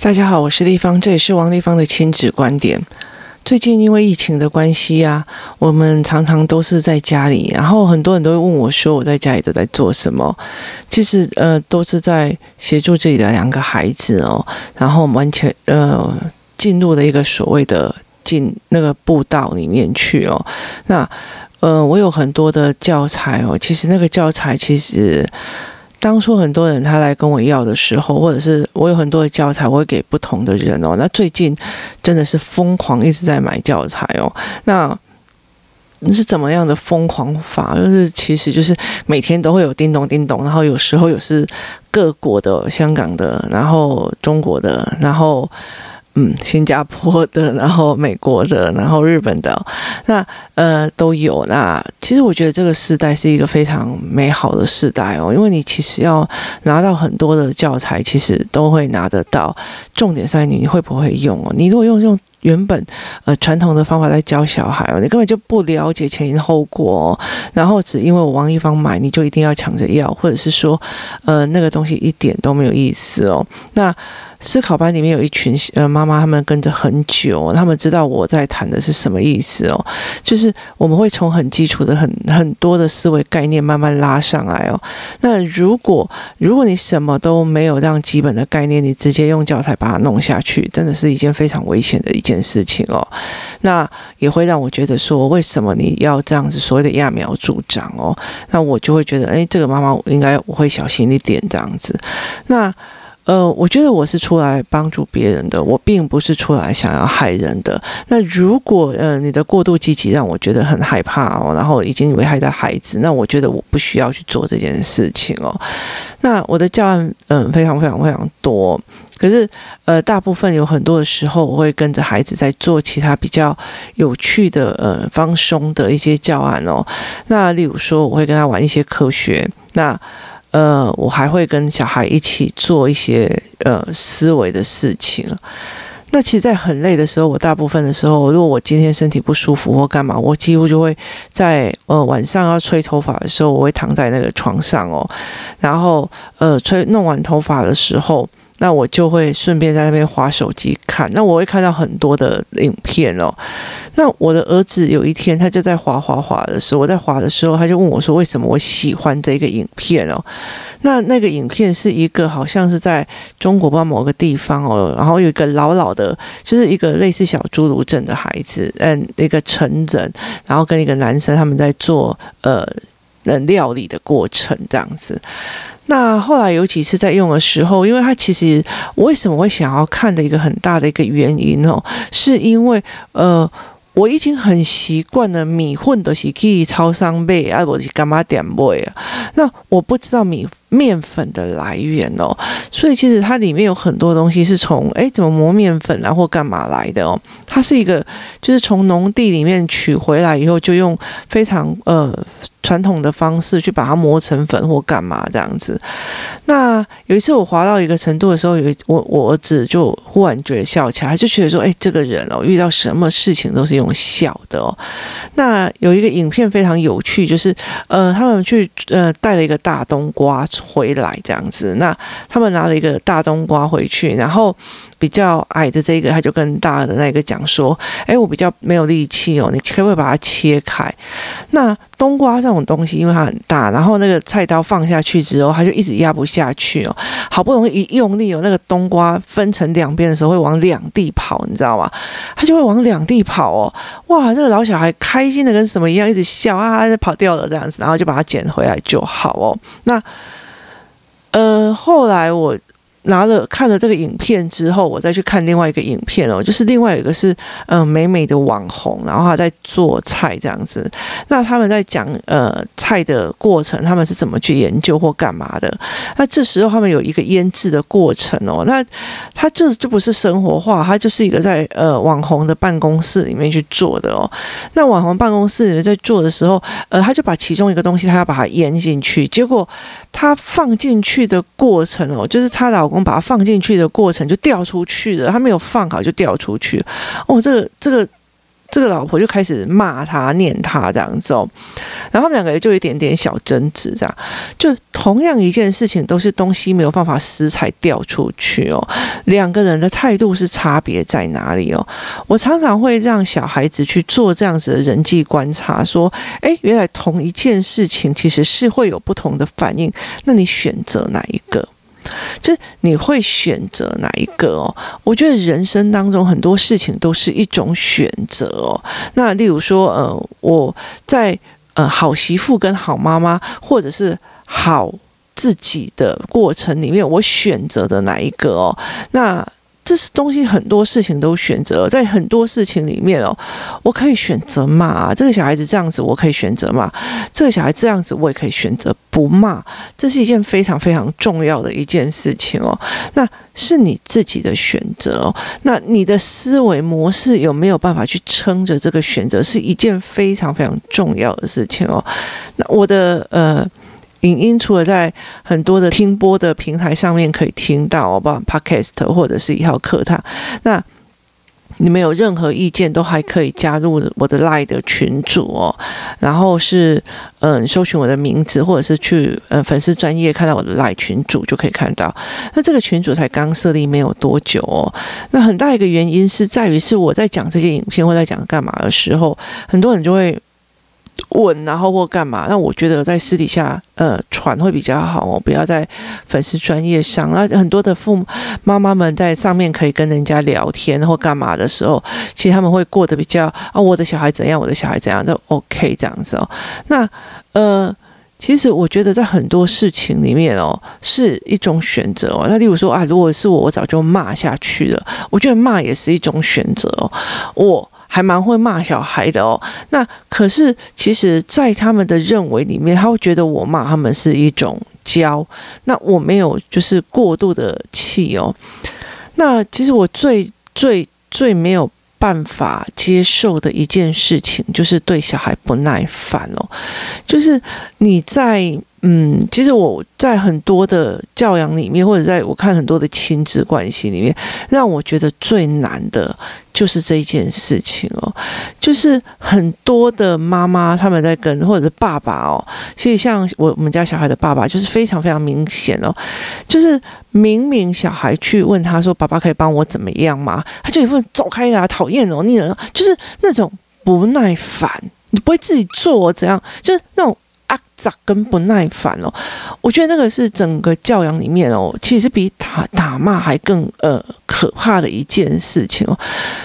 大家好，我是立方，这也是王立方的亲子观点。最近因为疫情的关系啊，我们常常都是在家里，然后很多人都会问我说，我在家里都在做什么？其实呃，都是在协助自己的两个孩子哦，然后完全呃进入了一个所谓的进那个步道里面去哦。那呃，我有很多的教材哦，其实那个教材其实。当初很多人他来跟我要的时候，或者是我有很多的教材，我会给不同的人哦。那最近真的是疯狂一直在买教材哦。那你是怎么样的疯狂法？就是其实就是每天都会有叮咚叮咚，然后有时候有是各国的、香港的，然后中国的，然后。嗯，新加坡的，然后美国的，然后日本的，那呃都有。那其实我觉得这个时代是一个非常美好的时代哦，因为你其实要拿到很多的教材，其实都会拿得到。重点在于你会不会用哦。你如果用用原本呃传统的方法在教小孩哦，你根本就不了解前因后果哦，然后只因为我王一芳买，你就一定要抢着要，或者是说呃那个东西一点都没有意思哦。那。思考班里面有一群呃妈妈，他们跟着很久，他们知道我在谈的是什么意思哦，就是我们会从很基础的很很多的思维概念慢慢拉上来哦。那如果如果你什么都没有这样基本的概念，你直接用教材把它弄下去，真的是一件非常危险的一件事情哦。那也会让我觉得说，为什么你要这样子所谓的揠苗助长哦？那我就会觉得，哎，这个妈妈应该我会小心一点这样子。那。呃，我觉得我是出来帮助别人的，我并不是出来想要害人的。那如果呃你的过度积极让我觉得很害怕哦，然后已经危害到孩子，那我觉得我不需要去做这件事情哦。那我的教案嗯、非常非常非常多，可是呃大部分有很多的时候我会跟着孩子在做其他比较有趣的呃放松的一些教案哦。那例如说我会跟他玩一些科学那。呃，我还会跟小孩一起做一些呃思维的事情。那其实，在很累的时候，我大部分的时候，如果我今天身体不舒服或干嘛，我几乎就会在呃晚上要吹头发的时候，我会躺在那个床上哦，然后呃吹弄完头发的时候。那我就会顺便在那边滑手机看，那我会看到很多的影片哦。那我的儿子有一天他就在滑滑滑的时候，我在滑的时候，他就问我说：“为什么我喜欢这个影片哦？”那那个影片是一个好像是在中国吧某个地方哦，然后有一个老老的，就是一个类似小侏儒症的孩子，嗯，一个成人，然后跟一个男生他们在做呃料理的过程这样子。那后来有几次在用的时候，因为它其实我为什么会想要看的一个很大的一个原因哦，是因为呃我已经很习惯了米混都是去超商买，啊不是干嘛点买啊？那我不知道米面粉的来源哦，所以其实它里面有很多东西是从诶怎么磨面粉啊或干嘛来的哦？它是一个就是从农地里面取回来以后就用非常呃。传统的方式去把它磨成粉或干嘛这样子。那有一次我滑到一个程度的时候，有我我儿子就忽然觉得笑起来，就觉得说：“哎，这个人哦，遇到什么事情都是用笑的哦。”那有一个影片非常有趣，就是呃，他们去呃带了一个大冬瓜回来这样子。那他们拿了一个大冬瓜回去，然后比较矮的这个他就跟大的那个讲说：“哎，我比较没有力气哦，你可不可以把它切开？”那冬瓜这种东西，因为它很大，然后那个菜刀放下去之后，它就一直压不下去哦。好不容易一用力哦，那个冬瓜分成两边的时候，会往两地跑，你知道吗？它就会往两地跑哦。哇，这个老小孩开心的跟什么一样，一直笑啊，跑掉了这样子，然后就把它捡回来就好哦。那呃，后来我。拿了看了这个影片之后，我再去看另外一个影片哦，就是另外一个是嗯、美美的网红，然后他在做菜这样子。那他们在讲呃菜的过程，他们是怎么去研究或干嘛的？那这时候他们有一个腌制的过程哦，那他这就，就不是生活化，他就是一个在呃网红的办公室里面去做的哦。那网红办公室里面在做的时候，呃，他就把其中一个东西，他要把它腌进去，结果他放进去的过程哦，就是他老公。把它放进去的过程就掉出去了，他没有放好就掉出去。哦，这个这个这个老婆就开始骂他、念他这样子哦，然后他们两个人就一点点小争执，这样就同样一件事情，都是东西没有办法食材掉出去哦，两个人的态度是差别在哪里哦？我常常会让小孩子去做这样子的人际观察，说，哎，原来同一件事情其实是会有不同的反应，那你选择哪一个？就你会选择哪一个哦？我觉得人生当中很多事情都是一种选择哦。那例如说，呃，我在呃好媳妇跟好妈妈，或者是好自己的过程里面，我选择的哪一个哦？那。这是东西，很多事情都选择，在很多事情里面哦，我可以选择骂这个小孩子这样子，我可以选择骂这个小孩这样子，我也可以选择不骂。这是一件非常非常重要的一件事情哦。那是你自己的选择哦。那你的思维模式有没有办法去撑着这个选择，是一件非常非常重要的事情哦。那我的呃。影音除了在很多的听播的平台上面可以听到，包括 Podcast 或者是一号课堂，那你们有任何意见都还可以加入我的 Line 的群组哦。然后是嗯，搜寻我的名字，或者是去呃粉丝专业看到我的 Line 群组就可以看到。那这个群组才刚设立没有多久哦。那很大一个原因是在于是我在讲这些影片或在讲干嘛的时候，很多人就会。问，然后或干嘛？那我觉得在私底下呃传会比较好哦，不要在粉丝专业上。那很多的父母妈妈们在上面可以跟人家聊天或干嘛的时候，其实他们会过得比较啊，我的小孩怎样，我的小孩怎样，都 OK 这样子哦。那呃，其实我觉得在很多事情里面哦，是一种选择哦。那例如说啊，如果是我，我早就骂下去了。我觉得骂也是一种选择哦。我。还蛮会骂小孩的哦，那可是其实，在他们的认为里面，他会觉得我骂他们是一种教，那我没有就是过度的气哦。那其实我最最最没有办法接受的一件事情，就是对小孩不耐烦哦，就是你在。嗯，其实我在很多的教养里面，或者在我看很多的亲子关系里面，让我觉得最难的就是这一件事情哦。就是很多的妈妈他们在跟，或者是爸爸哦，其实像我我们家小孩的爸爸，就是非常非常明显哦，就是明明小孩去问他说：“爸爸可以帮我怎么样吗？”他就一副走开啦，讨厌哦，你人就是那种不耐烦，你不会自己做怎样，就是那种。跟不耐烦哦，我觉得那个是整个教养里面哦，其实比打打骂还更呃可怕的一件事情哦。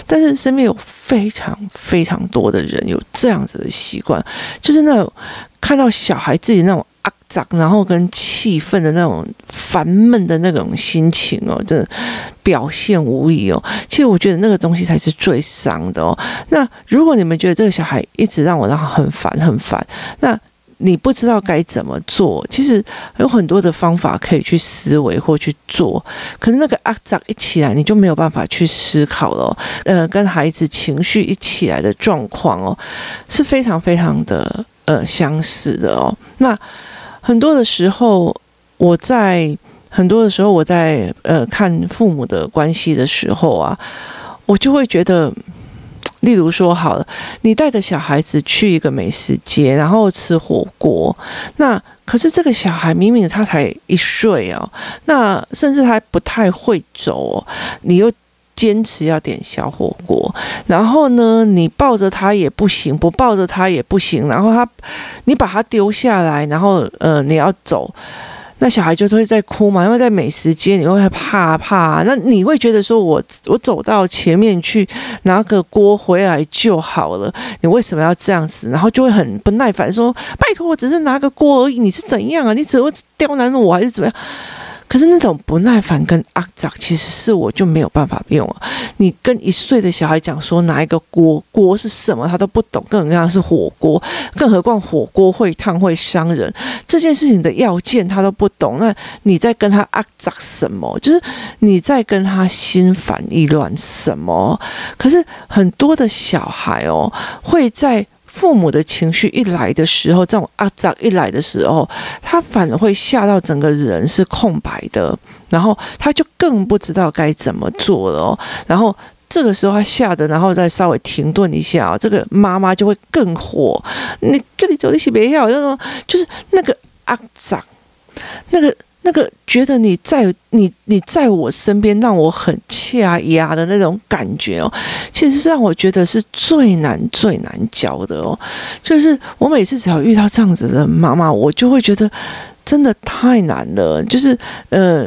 但是身边有非常非常多的人有这样子的习惯，就是那种看到小孩自己那种阿杂，然后跟气愤的那种烦闷的那种心情哦，真的表现无疑哦。其实我觉得那个东西才是最伤的哦。那如果你们觉得这个小孩一直让我让他很烦很烦，那你不知道该怎么做，其实有很多的方法可以去思维或去做，可是那个阿杂一起来，你就没有办法去思考了。呃，跟孩子情绪一起来的状况哦，是非常非常的呃相似的哦。那很多的时候，我在很多的时候我在呃看父母的关系的时候啊，我就会觉得。例如说，好了，你带着小孩子去一个美食街，然后吃火锅。那可是这个小孩明明他才一岁哦，那甚至他还不太会走，你又坚持要点小火锅，然后呢，你抱着他也不行，不抱着他也不行，然后他，你把他丢下来，然后呃，你要走。那小孩就会在哭嘛，因为在美食街你会怕怕，那你会觉得说我我走到前面去拿个锅回来就好了，你为什么要这样子？然后就会很不耐烦说：“拜托，我只是拿个锅而已，你是怎样啊？你只会刁难我还是怎么样？”可是那种不耐烦跟阿杂，其实是我就没有办法用了。你跟一岁的小孩讲说拿一个锅，锅是什么，他都不懂，更何况是火锅，更何况火锅会烫会伤人，这件事情的要件他都不懂。那你在跟他阿杂什么？就是你在跟他心烦意乱什么？可是很多的小孩哦，会在。父母的情绪一来的时候，这种阿杂一来的时候，他反而会吓到整个人是空白的，然后他就更不知道该怎么做了。然后这个时候他吓得，然后再稍微停顿一下啊，这个妈妈就会更火。你跟你走一起别要，就说就是那个阿长，那个。那个觉得你在你你在我身边让我很恰压的那种感觉哦，其实是让我觉得是最难最难教的哦。就是我每次只要遇到这样子的妈妈，我就会觉得真的太难了。就是呃，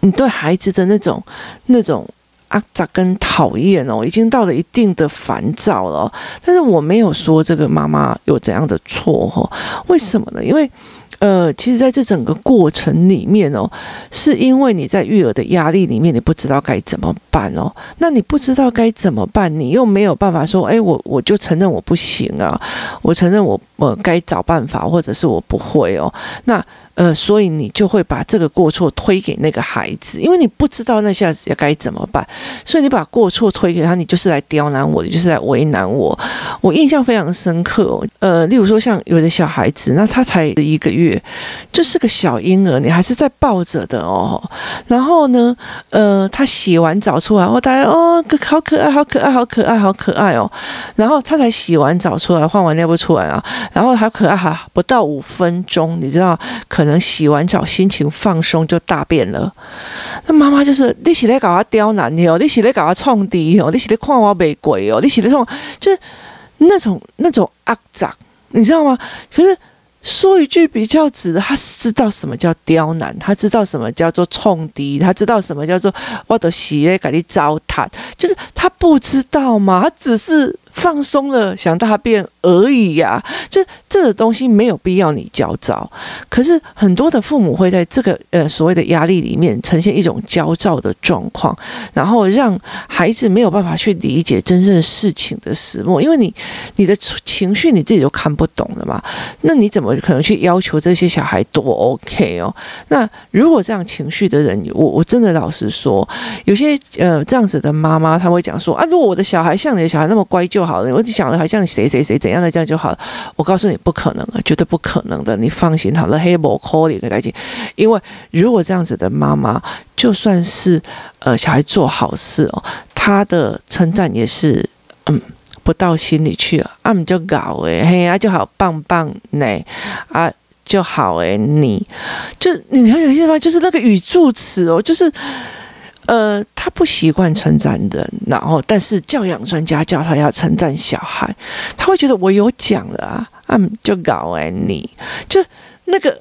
你对孩子的那种那种阿杂跟讨厌哦，已经到了一定的烦躁了。但是我没有说这个妈妈有怎样的错哦，为什么呢？因为。呃，其实在这整个过程里面哦，是因为你在育儿的压力里面，你不知道该怎么办哦。那你不知道该怎么办，你又没有办法说，哎，我我就承认我不行啊，我承认我我该找办法，或者是我不会哦。那。呃，所以你就会把这个过错推给那个孩子，因为你不知道那下子要该怎么办，所以你把过错推给他，你就是来刁难我，你就是来为难我。我印象非常深刻哦，呃，例如说像有的小孩子，那他才一个月，就是个小婴儿，你还是在抱着的哦。然后呢，呃，他洗完澡出来，然后大家哦，好可爱，好可爱，好可爱，好可爱哦。然后他才洗完澡出来，换完尿布出来啊，然后好可爱哈，不到五分钟，你知道可。能洗完澡，心情放松就大便了。那妈妈就是你是在搞他刁难你哦，你是在搞他创敌哦，你是在看我没鬼哦，你是在这种就是那种那种肮脏，你知道吗？可是说一句比较直的，他知道什么叫刁难，他知道什么叫做冲敌，他知道什么叫做我的洗在给你糟蹋，就是他不知道嘛？他只是。放松了，想大便而已呀、啊，就这个东西没有必要你焦躁。可是很多的父母会在这个呃所谓的压力里面呈现一种焦躁的状况，然后让孩子没有办法去理解真正事情的始末，因为你你的情绪你自己都看不懂了嘛，那你怎么可能去要求这些小孩多 OK 哦？那如果这样情绪的人，我我真的老实说，有些呃这样子的妈妈，她会讲说啊，如果我的小孩像你的小孩那么乖就。好了，我就想的好像谁谁谁怎样的这样就好了。我告诉你，不可能啊，绝对不可能的。你放心好了，黑魔 call 你来接。因为如果这样子的妈妈，就算是呃小孩做好事哦，他的称赞也是嗯不到心里去啊，啊就搞哎嘿、啊、就好棒棒呢啊就好哎，你就你很有意思吗？就是那个语助词哦，就是。呃，他不习惯称赞人，然后但是教养专家叫他要称赞小孩，他会觉得我有讲了啊，啊就搞哎你，就那个。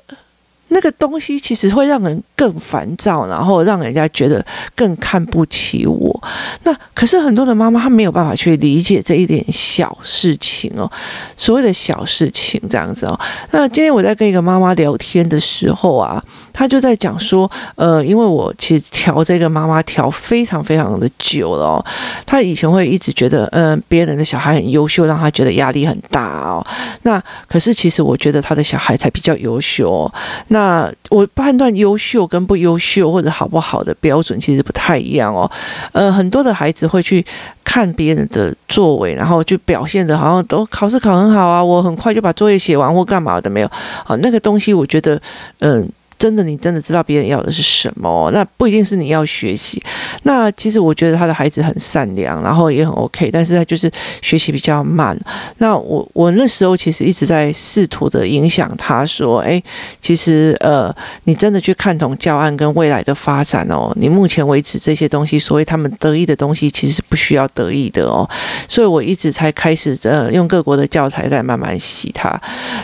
那个东西其实会让人更烦躁，然后让人家觉得更看不起我。那可是很多的妈妈她没有办法去理解这一点小事情哦，所谓的小事情这样子哦。那今天我在跟一个妈妈聊天的时候啊，他就在讲说，呃，因为我其实调这个妈妈调非常非常的久了哦，她以前会一直觉得，嗯、别人的小孩很优秀，让她觉得压力很大哦。那可是其实我觉得他的小孩才比较优秀哦。那我判断优秀跟不优秀或者好不好的标准其实不太一样哦。呃，很多的孩子会去看别人的作为，然后就表现的好像都考试考很好啊，我很快就把作业写完或干嘛的没有。好，那个东西我觉得，嗯、真的，你真的知道别人要的是什么？那不一定是你要学习。那其实我觉得他的孩子很善良，然后也很 OK，但是他就是学习比较慢。那我我那时候其实一直在试图的影响他，说：“哎，其实呃，你真的去看懂教案跟未来的发展哦。你目前为止这些东西，所谓他们得意的东西，其实是不需要得意的哦。所以我一直才开始呃用各国的教材在慢慢洗他。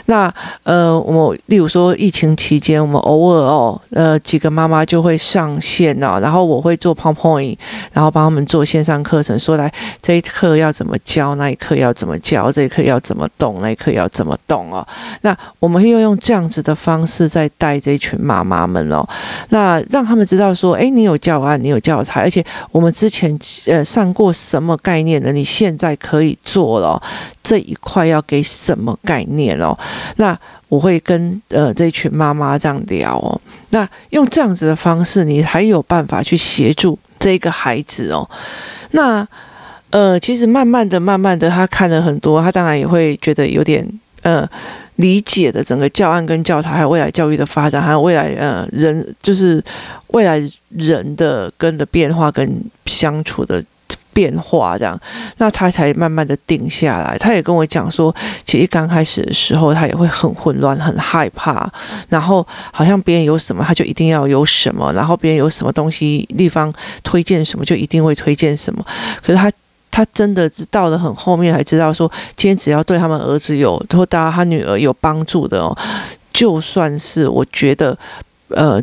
那呃，我例如说疫情期间，我们偶偶尔哦，呃，几个妈妈就会上线哦，然后我会做 PowerPoint，然后帮他们做线上课程，说来这一课要怎么教，那一课要怎么教，这一课要怎么动，那一课要怎么动哦。那我们会用这样子的方式在带这一群妈妈们哦，那让他们知道说，哎，你有教案，你有教材，而且我们之前呃上过什么概念的，你现在可以做了，这一块要给什么概念哦？那。我会跟呃这群妈妈这样聊哦，那用这样子的方式，你还有办法去协助这个孩子哦。那呃，其实慢慢的、慢慢的，他看了很多，他当然也会觉得有点呃理解的整个教案跟教材，还有未来教育的发展，还有未来呃人就是未来人的跟的变化跟相处的变化这样，那他才慢慢的定下来。他也跟我讲说，其实刚开始的时候，他也会很混乱、很害怕，然后好像别人有什么，他就一定要有什么，然后别人有什么东西地方推荐什么，就一定会推荐什么。可是他他真的到了很后面，才知道说，今天只要对他们儿子有或大家他女儿有帮助的哦，就算是我觉得，呃。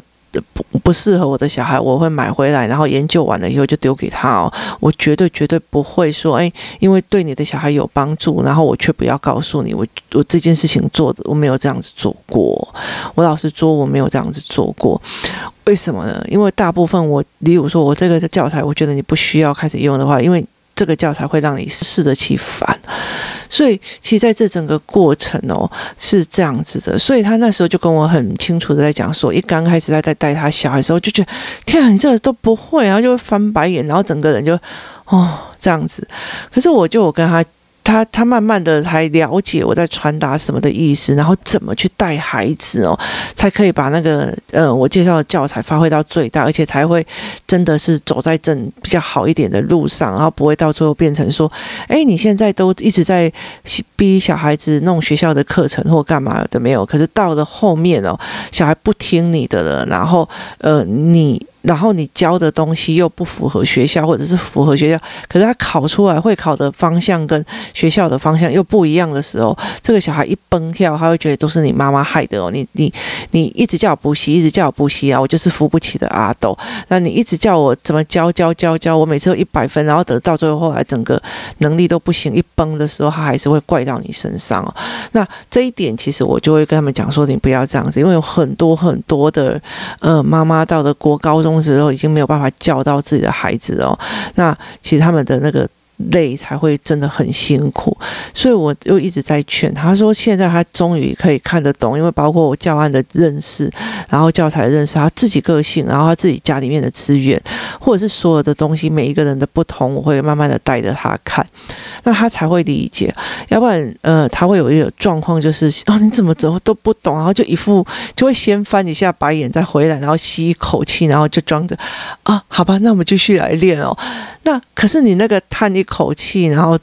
不不适合我的小孩，我会买回来，然后研究完了以后就丢给他哦。我绝对绝对不会说，哎，因为对你的小孩有帮助，然后我却不要告诉你，我我这件事情做的我没有这样子做过。我老实说，我没有这样子做过。为什么呢？因为大部分我，例如说我这个教材，我觉得你不需要开始用的话，因为这个教材会让你适得其反。所以，其实在这整个过程哦，是这样子的。所以他那时候就跟我很清楚的在讲说，一刚开始在在带他小孩的时候，就觉得天啊，你这都不会，然后就会翻白眼，然后整个人就哦这样子。可是我就我跟他。他他慢慢的才了解我在传达什么的意思，然后怎么去带孩子哦，才可以把那个呃我介绍的教材发挥到最大，而且才会真的是走在正比较好一点的路上，然后不会到最后变成说，哎，你现在都一直在逼小孩子弄学校的课程或干嘛的没有，可是到了后面哦，小孩不听你的了，然后呃你。然后你教的东西又不符合学校，或者是符合学校，可是他考出来会考的方向跟学校的方向又不一样的时候，这个小孩一崩跳，他会觉得都是你妈妈害的哦。你你你一直叫我补习，一直叫我补习啊，我就是扶不起的阿斗。那你一直叫我怎么教教教教，我每次都一百分，然后等到最后后来整个能力都不行，一崩的时候，他还是会怪到你身上哦。那这一点其实我就会跟他们讲说，你不要这样子，因为有很多很多的呃妈妈到了国高中。中时候已经没有办法教到自己的孩子哦，那其实他们的那个。累才会真的很辛苦，所以我又一直在劝他说，现在他终于可以看得懂，因为包括我教案的认识，然后教材的认识，他自己个性，然后他自己家里面的资源，或者是所有的东西，每一个人的不同，我会慢慢的带着他看，那他才会理解。要不然，呃，他会有一个状况，就是哦，你怎么怎么都不懂，然后就一副就会先翻一下白眼，再回来，然后吸一口气，然后就装着啊，好吧，那我们继续来练哦。那可是你那个叹一口气，然后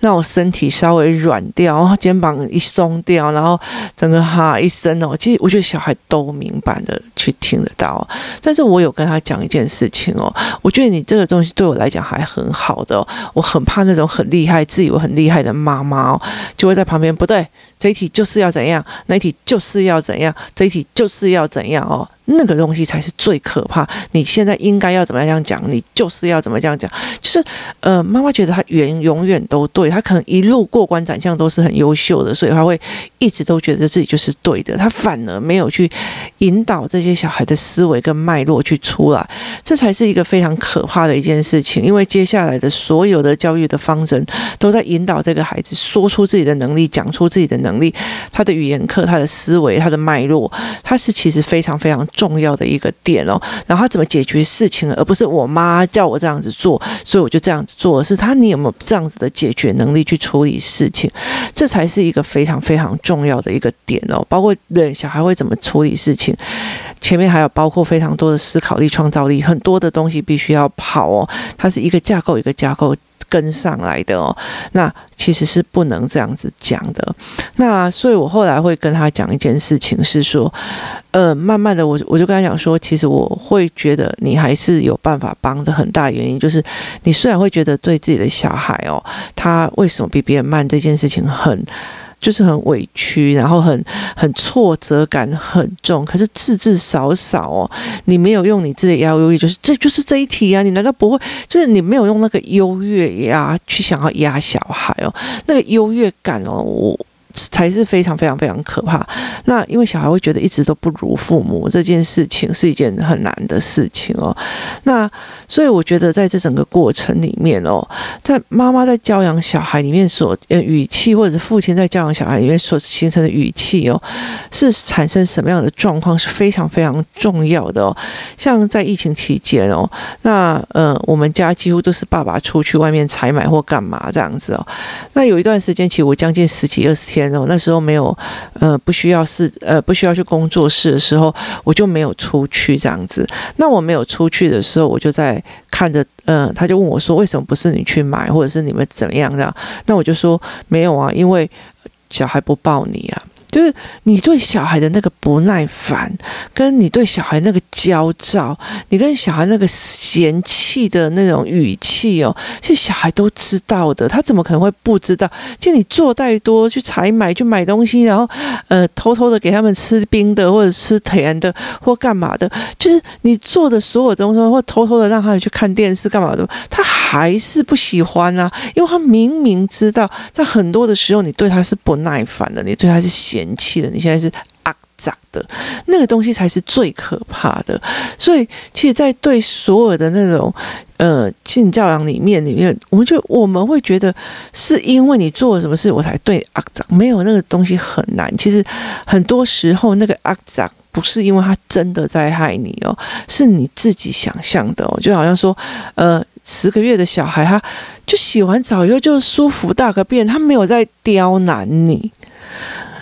让我身体稍微软掉，然后肩膀一松掉，然后整个哈一声哦，其实我觉得小孩都明白的去听得到。但是我有跟他讲一件事情哦，我觉得你这个东西对我来讲还很好的，我很怕那种很厉害、自以为很厉害的妈妈哦，就会在旁边不对，这一题就是要怎样，那一题就是要怎样，这一题就是要怎样哦。那个东西才是最可怕。你现在应该要怎么样讲？你就是要怎么样讲？就是，呃，妈妈觉得她原永远都对，她可能一路过关斩将都是很优秀的，所以她会一直都觉得自己就是对的。她反而没有去引导这些小孩的思维跟脉络去出来，这才是一个非常可怕的一件事情。因为接下来的所有的教育的方针都在引导这个孩子说出自己的能力，讲出自己的能，能力他的语言课、他的思维、他的脉络，他是其实非常非常。重要的一个点哦，然后他怎么解决事情，而不是我妈叫我这样子做，所以我就这样子做。是他，你有没有这样子的解决能力去处理事情？这才是一个非常非常重要的一个点哦。包括对小孩会怎么处理事情，前面还有包括非常多的思考力、创造力，很多的东西必须要跑哦。它是一个架构一个架构跟上来的哦。那其实是不能这样子讲的。那所以我后来会跟他讲一件事情，是说。呃，慢慢的我，我就跟他讲说，其实我会觉得你还是有办法帮的。很大原因就是，你虽然会觉得对自己的小孩哦，他为什么比别人慢这件事情很，就是很委屈，然后很很挫折感很重，可是字字少少哦，你没有用你自己的优越，就是这就是这一题啊，你难道不会？就是你没有用那个优越呀去想要压小孩哦，那个优越感哦，我。才是非常非常非常可怕。那因为小孩会觉得一直都不如父母这件事情是一件很难的事情哦。那所以我觉得在这整个过程里面哦，在妈妈在教养小孩里面所呃语气，或者是父亲在教养小孩里面所形成的语气哦，是产生什么样的状况是非常非常重要的哦。像在疫情期间哦，那呃我们家几乎都是爸爸出去外面采买或干嘛这样子哦。那有一段时间，其实我将近十几二十天。我那时候没有呃不需要是呃不需要去工作室的时候，我就没有出去这样子。那我没有出去的时候，我就在看着，嗯、他就问我说：“为什么不是你去买，或者是你们怎么样这样？”那我就说：“没有啊，因为小孩不抱你啊。”就是你对小孩的那个不耐烦，跟你对小孩那个焦躁，你跟小孩那个嫌弃的那种语气哦，其实小孩都知道的，他怎么可能会不知道？就你做太多去采买去买东西，然后呃偷偷的给他们吃冰的或者吃甜的或干嘛的，就是你做的所有东西，或偷偷的让他们去看电视干嘛的，他还是不喜欢啊，因为他明明知道，在很多的时候你对他是不耐烦的，你对他是嫌。弃的，你现在是阿杂的，那个东西才是最可怕的。所以，其实，在对所有的那种呃性教养里面，里面，我们就我们会觉得，是因为你做了什么事，我才对阿杂。没有那个东西很难。其实，很多时候那个阿杂不是因为他真的在害你哦，是你自己想象的哦。就好像说，呃，十个月的小孩，他就洗完澡以后就舒服大个便，他没有在刁难你。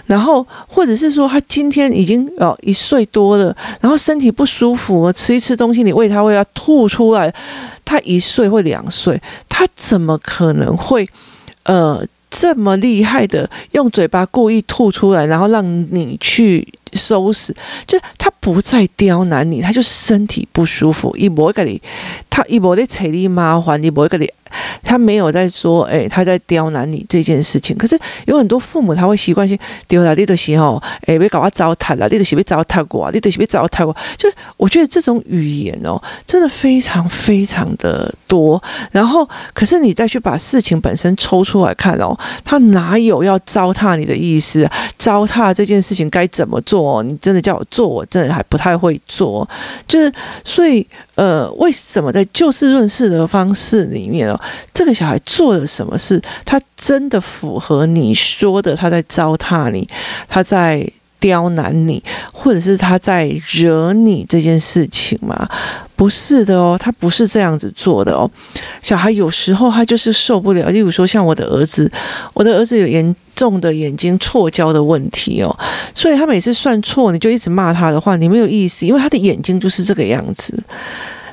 然后，或者是说，他今天已经哦一岁多了，然后身体不舒服，吃一吃东西，你喂他喂他吐出来，他一岁或两岁，他怎么可能会呃这么厉害的用嘴巴故意吐出来，然后让你去收拾？就是他不再刁难你，他就身体不舒服，一不会给你，他一不会找你麻烦，一不会给你。他没有在说，哎，他在刁难你这件事情。可是有很多父母他会习惯性丢了你的时候，哎，别搞我糟蹋了，你的是别糟蹋过，你的是别糟蹋过。就我觉得这种语言哦，真的非常非常的多。然后，可是你再去把事情本身抽出来看哦，他哪有要糟蹋你的意思？糟蹋这件事情该怎么做？你真的叫我做，我真的还不太会做。就是所以。呃，为什么在就事论事的方式里面哦，这个小孩做了什么事？他真的符合你说的？他在糟蹋你，他在刁难你，或者是他在惹你这件事情吗？不是的哦，他不是这样子做的哦。小孩有时候他就是受不了，例如说像我的儿子，我的儿子有严重的眼睛错焦的问题哦，所以他每次算错，你就一直骂他的话，你没有意思，因为他的眼睛就是这个样子。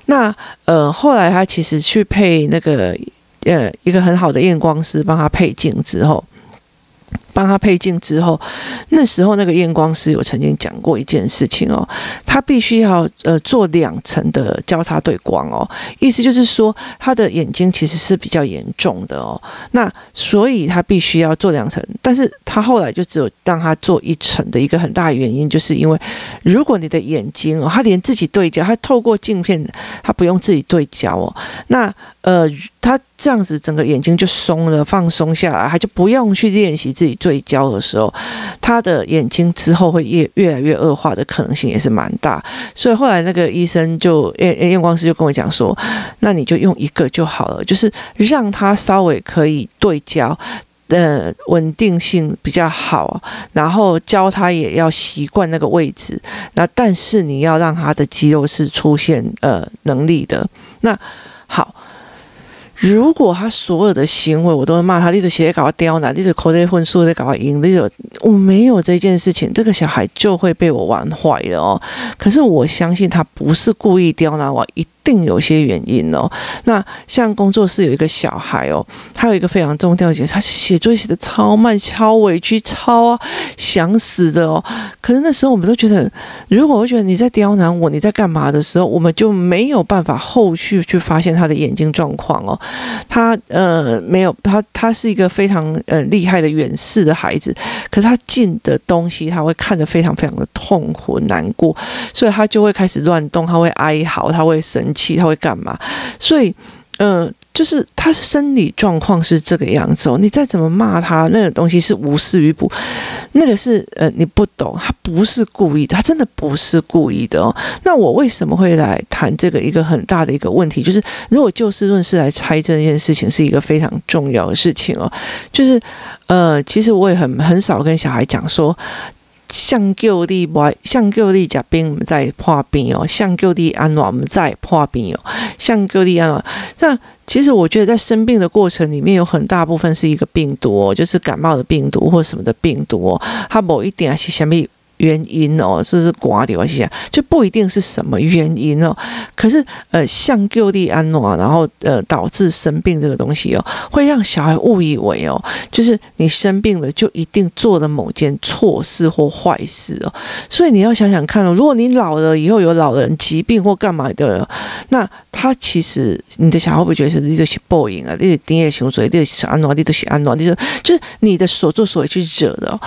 那呃，后来他其实去配那个呃一个很好的验光师帮他配镜之后。帮他配镜之后，那时候那个验光师有曾经讲过一件事情哦，他必须要呃做两层的交叉对光哦，意思就是说他的眼睛其实是比较严重的哦，那所以他必须要做两层，但是他后来就只有让他做一层的一个很大原因，就是因为如果你的眼睛哦，他连自己对焦，他透过镜片，他不用自己对焦哦，那呃他这样子整个眼睛就松了，放松下来，他就不用去练习自己。对焦的时候，他的眼睛之后会越越来越恶化的可能性也是蛮大，所以后来那个医生就验验光师就跟我讲说，那你就用一个就好了，就是让他稍微可以对焦，呃，稳定性比较好，然后教他也要习惯那个位置，那但是你要让他的肌肉是出现呃能力的，那好。如果他所有的行为我都骂他，你的鞋搞我刁难，你的口袋混数在搞我赢，你的我没有这件事情，这个小孩就会被我玩坏了哦。可是我相信他不是故意刁难我，一定有些原因哦。那像工作室有一个小孩哦，他有一个非常重要的，他写作业写的超慢，超委屈，超想死的哦。可是那时候我们都觉得，如果我觉得你在刁难我，你在干嘛的时候，我们就没有办法后续去发现他的眼睛状况哦。他呃没有他他是一个非常呃厉害的远视的孩子，可是他近的东西他会看得非常非常的痛苦难过，所以他就会开始乱动，他会哀嚎，他会生气，他会干嘛？所以呃。就是他生理状况是这个样子哦，你再怎么骂他，那个东西是无事于补，那个是呃你不懂，他不是故意的，他真的不是故意的哦。那我为什么会来谈这个一个很大的一个问题？就是如果就事论事来拆这件事情，是一个非常重要的事情哦。就是呃，其实我也很很少跟小孩讲说。像旧地不像旧地甲兵我们在破冰哦，像旧地安暖我们在破冰哦，像旧地安暖。那其实我觉得在生病的过程里面，有很大部分是一个病毒哦，就是感冒的病毒或什么的病毒哦，它某一点是什么？原因哦，就是挂掉一下，就不一定是什么原因哦。可是呃，像旧地安诺，然后呃，导致生病这个东西哦，会让小孩误以为哦，就是你生病了就一定做了某件错事或坏事哦。所以你要想想看哦，如果你老了以后有老人疾病或干嘛的，那他其实你的小孩会不会觉得是你都是报应啊？你的爹也所以你是安诺，你都是安诺，你就就是你的所作所为去惹的哦。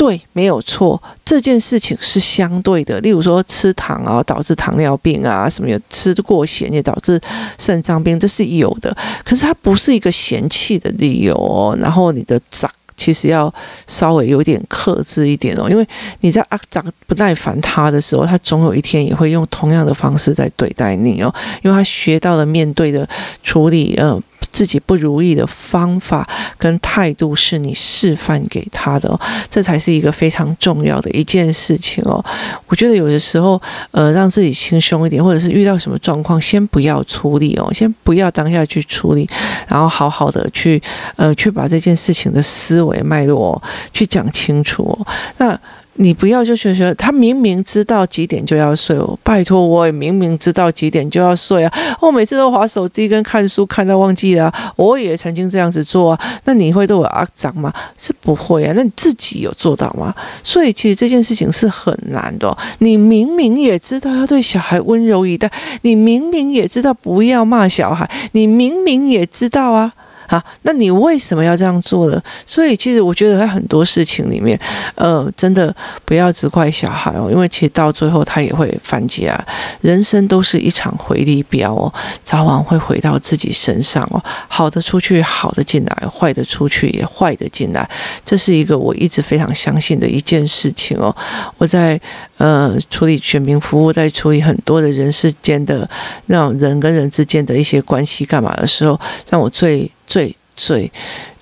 对，没有错，这件事情是相对的。例如说，吃糖啊，导致糖尿病啊，什么有吃过咸也导致肾脏病，这是有的。可是它不是一个嫌弃的理由哦。然后你的长其实要稍微有点克制一点哦，因为你在啊长不耐烦他的时候，他总有一天也会用同样的方式在对待你哦，因为他学到了面对的处理，嗯、自己不如意的方法跟态度是你示范给他的，这才是一个非常重要的一件事情哦。我觉得有的时候，呃，让自己轻松一点，或者是遇到什么状况，先不要处理哦，先不要当下去处理，然后好好的去，呃，去把这件事情的思维脉络去讲清楚。那。你不要就学学他明明知道几点就要睡哦，拜托我也明明知道几点就要睡啊，我每次都滑手机跟看书看到忘记了，我也曾经这样子做啊，那你会对我阿长吗？是不会啊，那你自己有做到吗？所以其实这件事情是很难的。你明明也知道要对小孩温柔以待，你明明也知道不要骂小孩，你明明也知道啊。好，那你为什么要这样做呢？所以其实我觉得在很多事情里面，呃，真的不要只怪小孩哦，因为其实到最后他也会反击啊。人生都是一场回力镖哦，早晚会回到自己身上哦。好的出去，好的进来；坏的出去，也坏的进来。这是一个我一直非常相信的一件事情哦。我在呃处理选民服务，在处理很多的人世间的让人跟人之间的一些关系干嘛的时候，让我最。最最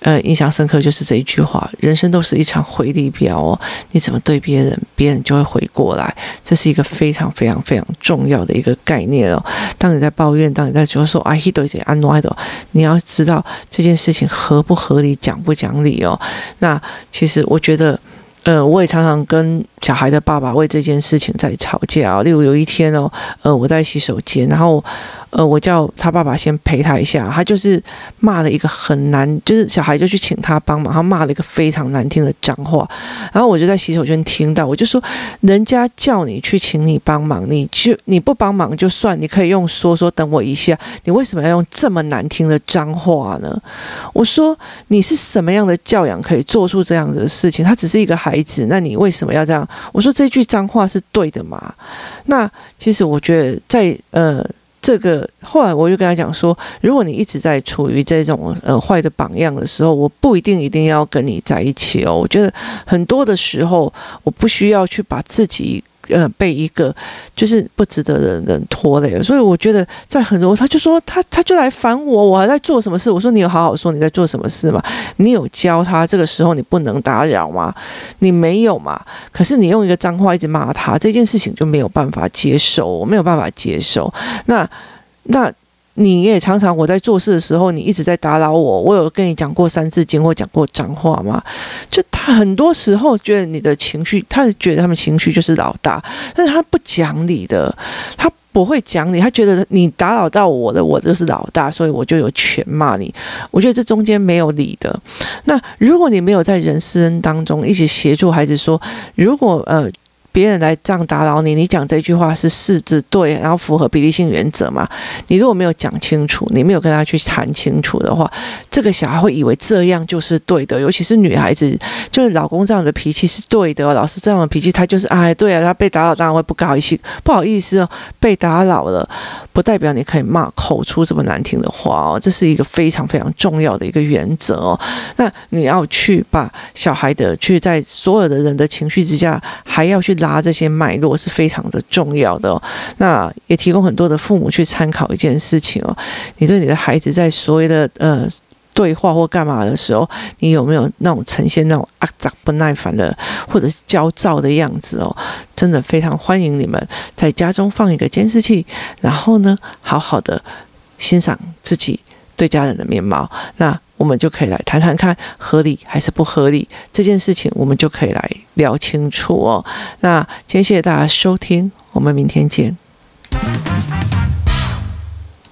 呃印象深刻就是这一句话：人生都是一场回力镖哦，你怎么对别人，别人就会回过来。这是一个非常非常非常重要的一个概念哦。当你在抱怨，当你在觉得说啊，一堆一安诺的，你要知道这件事情合不合理，讲不讲理哦。那其实我觉得，呃，我也常常跟小孩的爸爸为这件事情在吵架。例如有一天哦，呃，我在洗手间，然后。呃，我叫他爸爸先陪他一下，他就是骂了一个很难，就是小孩就去请他帮忙，他骂了一个非常难听的脏话，然后我就在洗手间听到，我就说，人家叫你去请你帮忙，你去你不帮忙就算，你可以用说说等我一下，你为什么要用这么难听的脏话呢？我说你是什么样的教养可以做出这样子的事情？他只是一个孩孩子，那你为什么要这样？我说这句脏话是对的嘛？那其实我觉得在呃。这个后来我就跟他讲说，如果你一直在处于这种呃坏的榜样的时候，我不一定一定要跟你在一起哦。我觉得很多的时候，我不需要去把自己。呃，被一个就是不值得的人拖累了，所以我觉得在很多，他就说他他就来烦我，我还在做什么事？我说你有好好说你在做什么事吗？你有教他这个时候你不能打扰吗？你没有嘛？可是你用一个脏话一直骂他，这件事情就没有办法接受，我没有办法接受。那那。你也常常我在做事的时候，你一直在打扰我。我有跟你讲过三字经或讲过脏话吗？就他很多时候觉得你的情绪，他是觉得他们情绪就是老大，但是他不讲理的，他不会讲理，他觉得你打扰到我的，我就是老大，所以我就有权骂你。我觉得这中间没有理的。那如果你没有在人生当中一起协助孩子说，如果呃。别人来这样打扰你，你讲这句话是四字对，然后符合比例性原则嘛？你如果没有讲清楚，你没有跟他去谈清楚的话，这个小孩会以为这样就是对的。尤其是女孩子，就是老公这样的脾气是对的，老师这样的脾气，他就是哎，对啊，他被打扰当然会不高兴，不好意思哦，被打扰了，不代表你可以骂口出这么难听的话哦，这是一个非常非常重要的一个原则哦。那你要去把小孩的去在所有的人的情绪之下，还要去。拉这些脉络是非常的重要的哦，那也提供很多的父母去参考一件事情哦。你对你的孩子在所谓的呃对话或干嘛的时候，你有没有那种呈现那种阿杂不耐烦的或者焦躁的样子哦？真的非常欢迎你们在家中放一个监视器，然后呢，好好的欣赏自己。对家人的面貌，那我们就可以来谈谈看合理还是不合理这件事情，我们就可以来聊清楚哦。那今天谢谢大家收听，我们明天见。